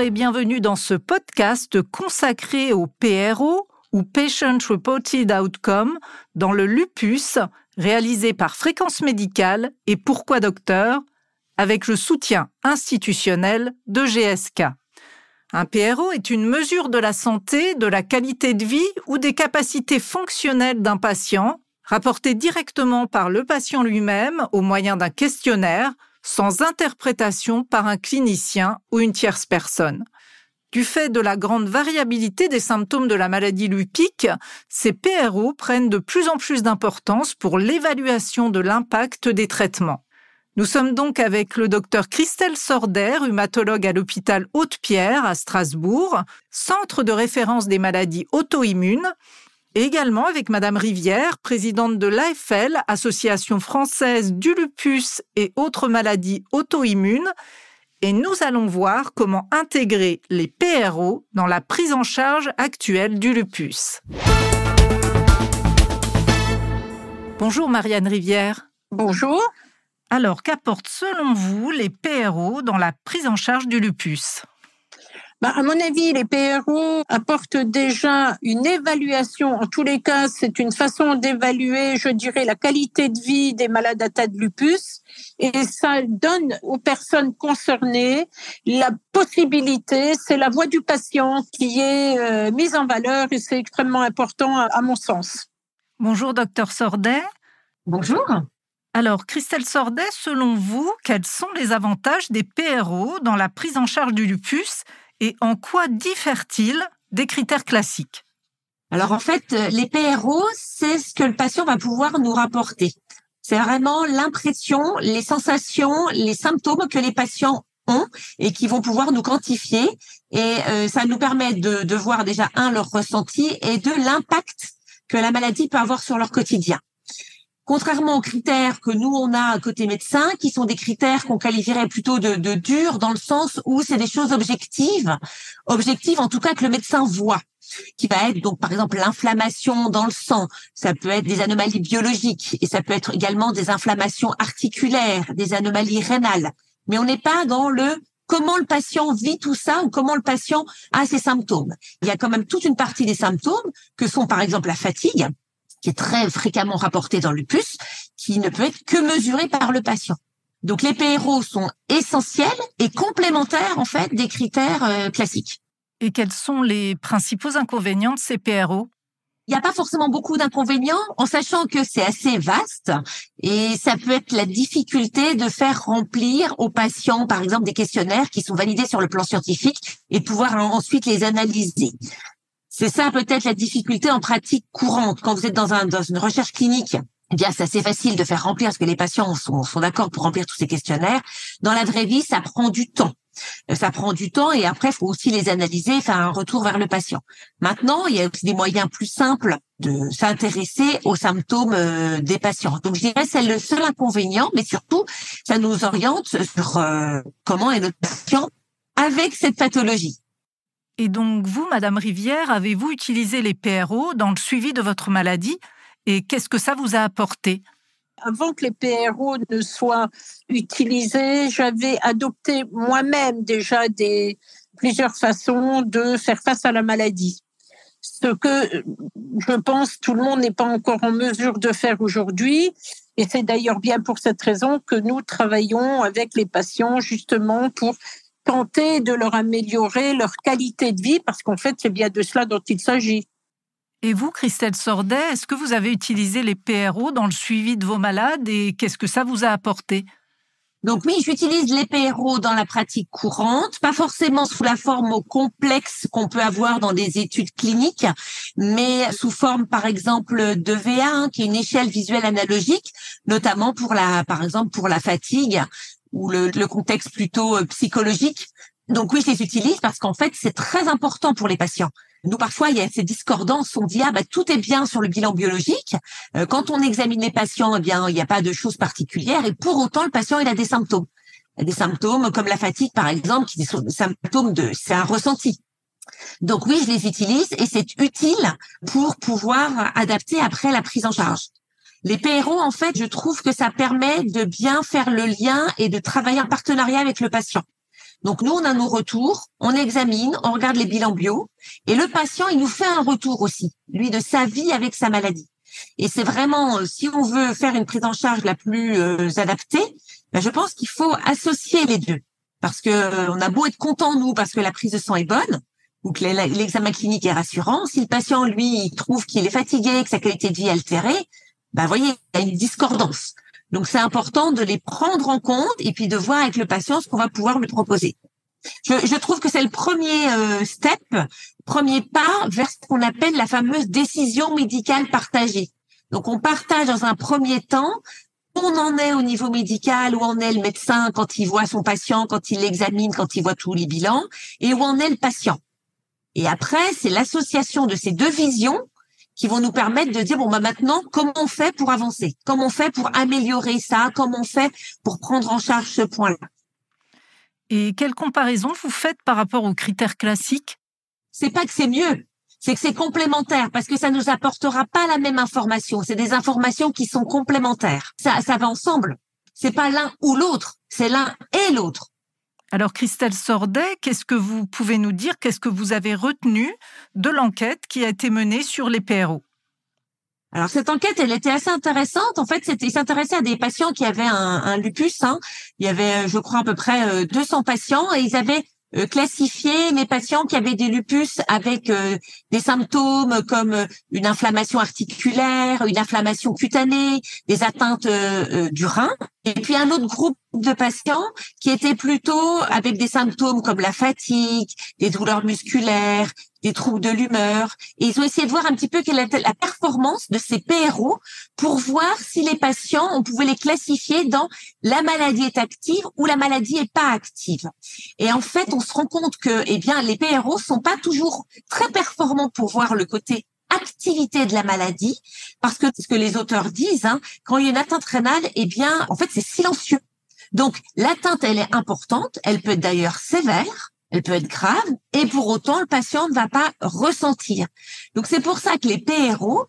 Et bienvenue dans ce podcast consacré au PRO ou Patient Reported Outcome dans le lupus, réalisé par Fréquence Médicale et Pourquoi Docteur, avec le soutien institutionnel de GSK. Un PRO est une mesure de la santé, de la qualité de vie ou des capacités fonctionnelles d'un patient, rapportée directement par le patient lui-même au moyen d'un questionnaire, sans interprétation par un clinicien ou une tierce personne. Du fait de la grande variabilité des symptômes de la maladie lupique, ces PRO prennent de plus en plus d'importance pour l'évaluation de l'impact des traitements. Nous sommes donc avec le docteur Christelle Sorder, rhumatologue à l'hôpital Haute-Pierre à Strasbourg, centre de référence des maladies auto-immunes, et également avec Madame Rivière, présidente de l'AFL, Association française du lupus et autres maladies auto-immunes, et nous allons voir comment intégrer les PRO dans la prise en charge actuelle du lupus. Bonjour Marianne Rivière. Bonjour. Alors, qu'apportent selon vous les PRO dans la prise en charge du lupus? Bah, à mon avis, les PRO apportent déjà une évaluation. En tous les cas, c'est une façon d'évaluer, je dirais, la qualité de vie des malades atteints de lupus. Et ça donne aux personnes concernées la possibilité, c'est la voix du patient qui est euh, mise en valeur et c'est extrêmement important à mon sens. Bonjour, docteur Sordet. Bonjour. Alors, Christelle Sordet, selon vous, quels sont les avantages des PRO dans la prise en charge du lupus et en quoi diffèrent-ils des critères classiques? Alors, en fait, les PRO, c'est ce que le patient va pouvoir nous rapporter. C'est vraiment l'impression, les sensations, les symptômes que les patients ont et qui vont pouvoir nous quantifier. Et euh, ça nous permet de, de voir déjà, un, leur ressenti et deux, l'impact que la maladie peut avoir sur leur quotidien. Contrairement aux critères que nous on a côté médecin, qui sont des critères qu'on qualifierait plutôt de, de durs dans le sens où c'est des choses objectives, objectives en tout cas que le médecin voit qui va être donc par exemple l'inflammation dans le sang, ça peut être des anomalies biologiques et ça peut être également des inflammations articulaires, des anomalies rénales. Mais on n'est pas dans le comment le patient vit tout ça ou comment le patient a ses symptômes. Il y a quand même toute une partie des symptômes que sont par exemple la fatigue, qui est très fréquemment rapporté dans le lupus, qui ne peut être que mesuré par le patient. Donc les PRO sont essentiels et complémentaires en fait des critères euh, classiques. Et quels sont les principaux inconvénients de ces PRO il n'y a pas forcément beaucoup d'inconvénients en sachant que c'est assez vaste et ça peut être la difficulté de faire remplir aux patients, par exemple, des questionnaires qui sont validés sur le plan scientifique et pouvoir ensuite les analyser. C'est ça peut-être la difficulté en pratique courante. Quand vous êtes dans, un, dans une recherche clinique, eh bien, c'est assez facile de faire remplir parce que les patients sont, d'accord pour remplir tous ces questionnaires. Dans la vraie vie, ça prend du temps. Euh, ça prend du temps et après, il faut aussi les analyser, faire un retour vers le patient. Maintenant, il y a aussi des moyens plus simples de s'intéresser aux symptômes euh, des patients. Donc, je dirais c'est le seul inconvénient, mais surtout, ça nous oriente sur euh, comment est notre patient avec cette pathologie. Et donc, vous, Madame Rivière, avez-vous utilisé les PRO dans le suivi de votre maladie et qu'est-ce que ça vous a apporté? Avant que les PRO ne soient utilisés, j'avais adopté moi-même déjà plusieurs façons de faire face à la maladie. Ce que je pense tout le monde n'est pas encore en mesure de faire aujourd'hui. Et c'est d'ailleurs bien pour cette raison que nous travaillons avec les patients justement pour tenter de leur améliorer leur qualité de vie, parce qu'en fait, c'est bien de cela dont il s'agit. Et vous, Christelle Sordet, est-ce que vous avez utilisé les PRO dans le suivi de vos malades et qu'est-ce que ça vous a apporté? Donc oui, j'utilise les PRO dans la pratique courante, pas forcément sous la forme complexe qu'on peut avoir dans des études cliniques, mais sous forme par exemple de VA, qui est une échelle visuelle analogique, notamment pour la, par exemple pour la fatigue ou le, le contexte plutôt euh, psychologique. Donc oui, je les utilise parce qu'en fait, c'est très important pour les patients. Nous, parfois, il y a ces discordances. On dit, ah, bah, tout est bien sur le bilan biologique. Euh, quand on examine les patients, eh bien, il n'y a pas de choses particulières. Et pour autant, le patient, il a des symptômes. Des symptômes comme la fatigue, par exemple, qui sont des symptômes de, c'est un ressenti. Donc oui, je les utilise et c'est utile pour pouvoir adapter après la prise en charge. Les PRO, en fait, je trouve que ça permet de bien faire le lien et de travailler en partenariat avec le patient. Donc nous, on a nos retours, on examine, on regarde les bilans bio, et le patient, il nous fait un retour aussi, lui, de sa vie avec sa maladie. Et c'est vraiment, euh, si on veut faire une prise en charge la plus euh, adaptée, ben, je pense qu'il faut associer les deux. Parce que euh, on a beau être content, nous, parce que la prise de sang est bonne, ou que l'examen clinique est rassurant, si le patient, lui, il trouve qu'il est fatigué, que sa qualité de vie est altérée, vous voyez, il y a une discordance. Donc, c'est important de les prendre en compte et puis de voir avec le patient ce qu'on va pouvoir lui proposer. Je, je trouve que c'est le premier euh, step, premier pas vers ce qu'on appelle la fameuse décision médicale partagée. Donc, on partage dans un premier temps où on en est au niveau médical, où en est le médecin quand il voit son patient, quand il l'examine, quand il voit tous les bilans, et où en est le patient. Et après, c'est l'association de ces deux visions qui vont nous permettre de dire bon bah maintenant comment on fait pour avancer, comment on fait pour améliorer ça, comment on fait pour prendre en charge ce point-là? Et quelle comparaison vous faites par rapport aux critères classiques? C'est pas que c'est mieux, c'est que c'est complémentaire parce que ça nous apportera pas la même information. C'est des informations qui sont complémentaires. Ça, ça va ensemble. C'est pas l'un ou l'autre, c'est l'un et l'autre. Alors Christelle Sordet, qu'est-ce que vous pouvez nous dire? Qu'est-ce que vous avez retenu de l'enquête qui a été menée sur les PRO alors cette enquête, elle était assez intéressante. En fait, c'était s'intéressait à des patients qui avaient un, lupus. Hein. Il y avait, je crois, à peu près 200 euh, patients et ils avaient euh, classifier mes patients qui avaient des lupus avec euh, des symptômes comme une inflammation articulaire, une inflammation cutanée, des atteintes du rein. Et puis un autre groupe de patients qui étaient plutôt avec des symptômes comme la fatigue, des douleurs musculaires, des troubles de l'humeur. Et ils ont essayé de voir un petit peu quelle était la performance de ces PRO pour voir si les patients, on pouvait les classifier dans la maladie est active ou la maladie est pas active. Et en fait, on se rend compte que, eh bien, les PRO sont pas toujours très performants pour voir le côté activité de la maladie, parce que ce que les auteurs disent, hein, quand il y a une atteinte rénale, eh bien, en fait, c'est silencieux. Donc, l'atteinte, elle est importante, elle peut être d'ailleurs sévère, elle peut être grave, et pour autant, le patient ne va pas ressentir. Donc, c'est pour ça que les PRO,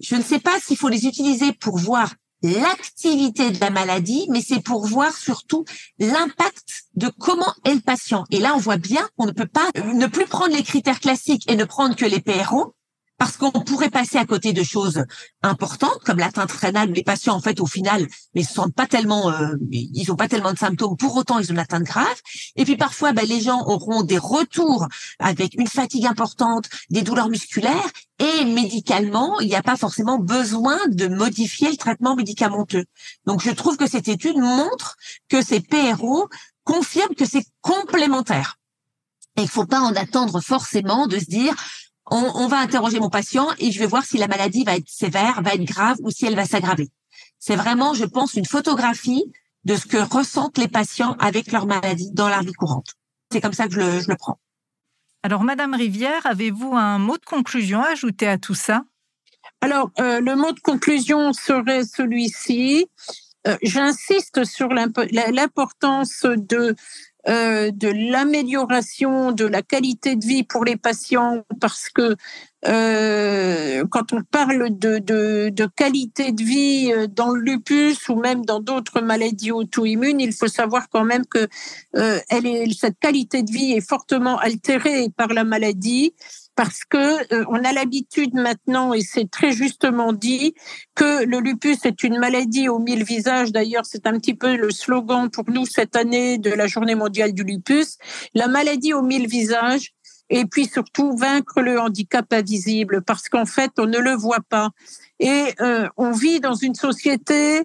je ne sais pas s'il faut les utiliser pour voir l'activité de la maladie, mais c'est pour voir surtout l'impact de comment est le patient. Et là, on voit bien qu'on ne peut pas ne plus prendre les critères classiques et ne prendre que les PRO, parce qu'on pourrait passer à côté de choses importantes comme l'atteinte rénale les patients en fait au final mais sont pas tellement euh, ils ont pas tellement de symptômes pour autant ils ont une atteinte grave. Et puis parfois ben, les gens auront des retours avec une fatigue importante des douleurs musculaires et médicalement il n'y a pas forcément besoin de modifier le traitement médicamenteux. Donc je trouve que cette étude montre que ces PRO confirment que c'est complémentaire. Et il faut pas en attendre forcément de se dire on, va interroger mon patient et je vais voir si la maladie va être sévère, va être grave ou si elle va s'aggraver. C'est vraiment, je pense, une photographie de ce que ressentent les patients avec leur maladie dans la vie courante. C'est comme ça que je le, prends. Alors, Madame Rivière, avez-vous un mot de conclusion à ajouter à tout ça? Alors, euh, le mot de conclusion serait celui-ci. Euh, j'insiste sur l'importance de euh, de l'amélioration de la qualité de vie pour les patients parce que euh, quand on parle de, de, qualité de vie euh, dans le lupus ou même dans d'autres maladies auto-immunes, il faut savoir quand même que cette qualité de vie est fortement altérée par la maladie parce que euh, on a l'habitude maintenant, et c'est très justement dit, que le lupus est une maladie aux mille visages. D'ailleurs, c'est un petit peu le slogan pour nous cette année de la Journée mondiale du lupus. La maladie aux mille visages, et puis surtout vaincre le handicap invisible, parce qu'en fait, on ne le voit pas. Et euh, on vit dans une société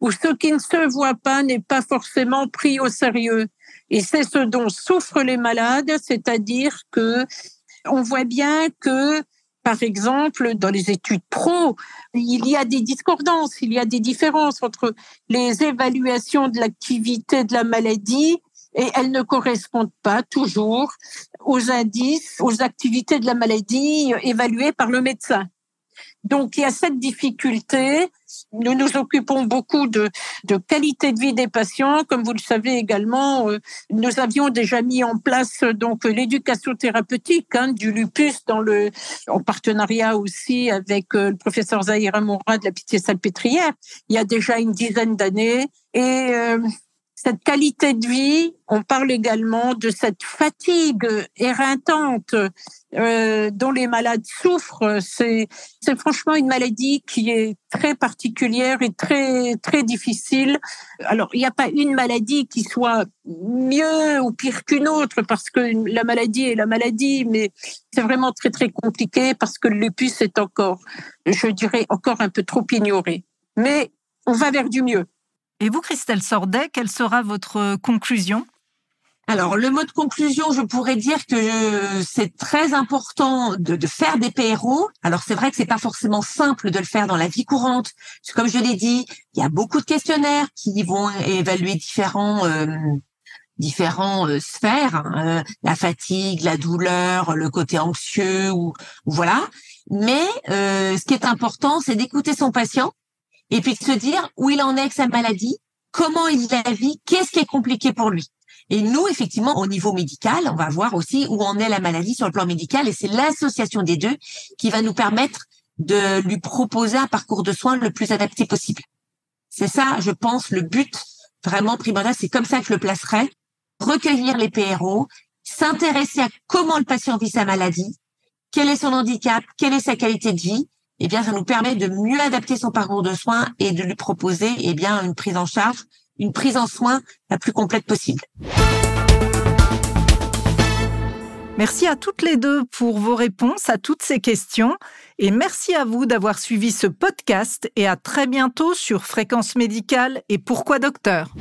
où ce qui ne se voit pas n'est pas forcément pris au sérieux. Et c'est ce dont souffrent les malades, c'est-à-dire que on voit bien que par exemple, dans les études pro, il y a des discordances, il y a des différences entre les évaluations de l'activité de la maladie et elles ne correspondent pas toujours aux indices, aux activités de la maladie évaluées par le médecin. Donc il y a cette difficulté. Nous nous occupons beaucoup de, de qualité de vie des patients. Comme vous le savez également, euh, nous avions déjà mis en place donc l'éducation thérapeutique hein, du lupus dans le en partenariat aussi avec euh, le professeur Zahira Moura de la Pitié Salpêtrière. Il y a déjà une dizaine d'années et euh, cette qualité de vie, on parle également de cette fatigue éreintante euh, dont les malades souffrent. C'est, franchement une maladie qui est très particulière et très très difficile. Alors il n'y a pas une maladie qui soit mieux ou pire qu'une autre parce que la maladie est la maladie, mais c'est vraiment très très compliqué parce que le lupus est encore, je dirais, encore un peu trop ignoré. Mais on va vers du mieux. Et vous, Christelle Sordet, quelle sera votre conclusion? Alors, le mot de conclusion, je pourrais dire que c'est très important de, de, faire des PRO. Alors, c'est vrai que c'est pas forcément simple de le faire dans la vie courante. Comme je l'ai dit, il y a beaucoup de questionnaires qui vont évaluer différents euh, différents euh, sphères, hein, euh, la fatigue, la douleur, le côté anxieux ou, voilà. Mais ce qui est important, c'est d'écouter son patient et puis de se dire où il en est avec sa maladie, comment il la vit, qu'est-ce qui est compliqué pour lui. Et nous, effectivement, au niveau médical, on va voir aussi où en est la maladie sur le plan médical, et c'est l'association des deux qui va nous permettre de lui proposer un parcours de soins le plus adapté possible. C'est ça, je pense, le but vraiment primordial. C'est comme ça que je le placerai. Recueillir les PRO, s'intéresser à comment le patient vit sa maladie, quel est son handicap, quelle est sa qualité de vie, eh bien, ça nous permet de mieux adapter son parcours de soins et de lui proposer, eh bien, une prise en charge, une prise en soins la plus complète possible. Merci à toutes les deux pour vos réponses à toutes ces questions et merci à vous d'avoir suivi ce podcast et à très bientôt sur Fréquence Médicale et Pourquoi Docteur?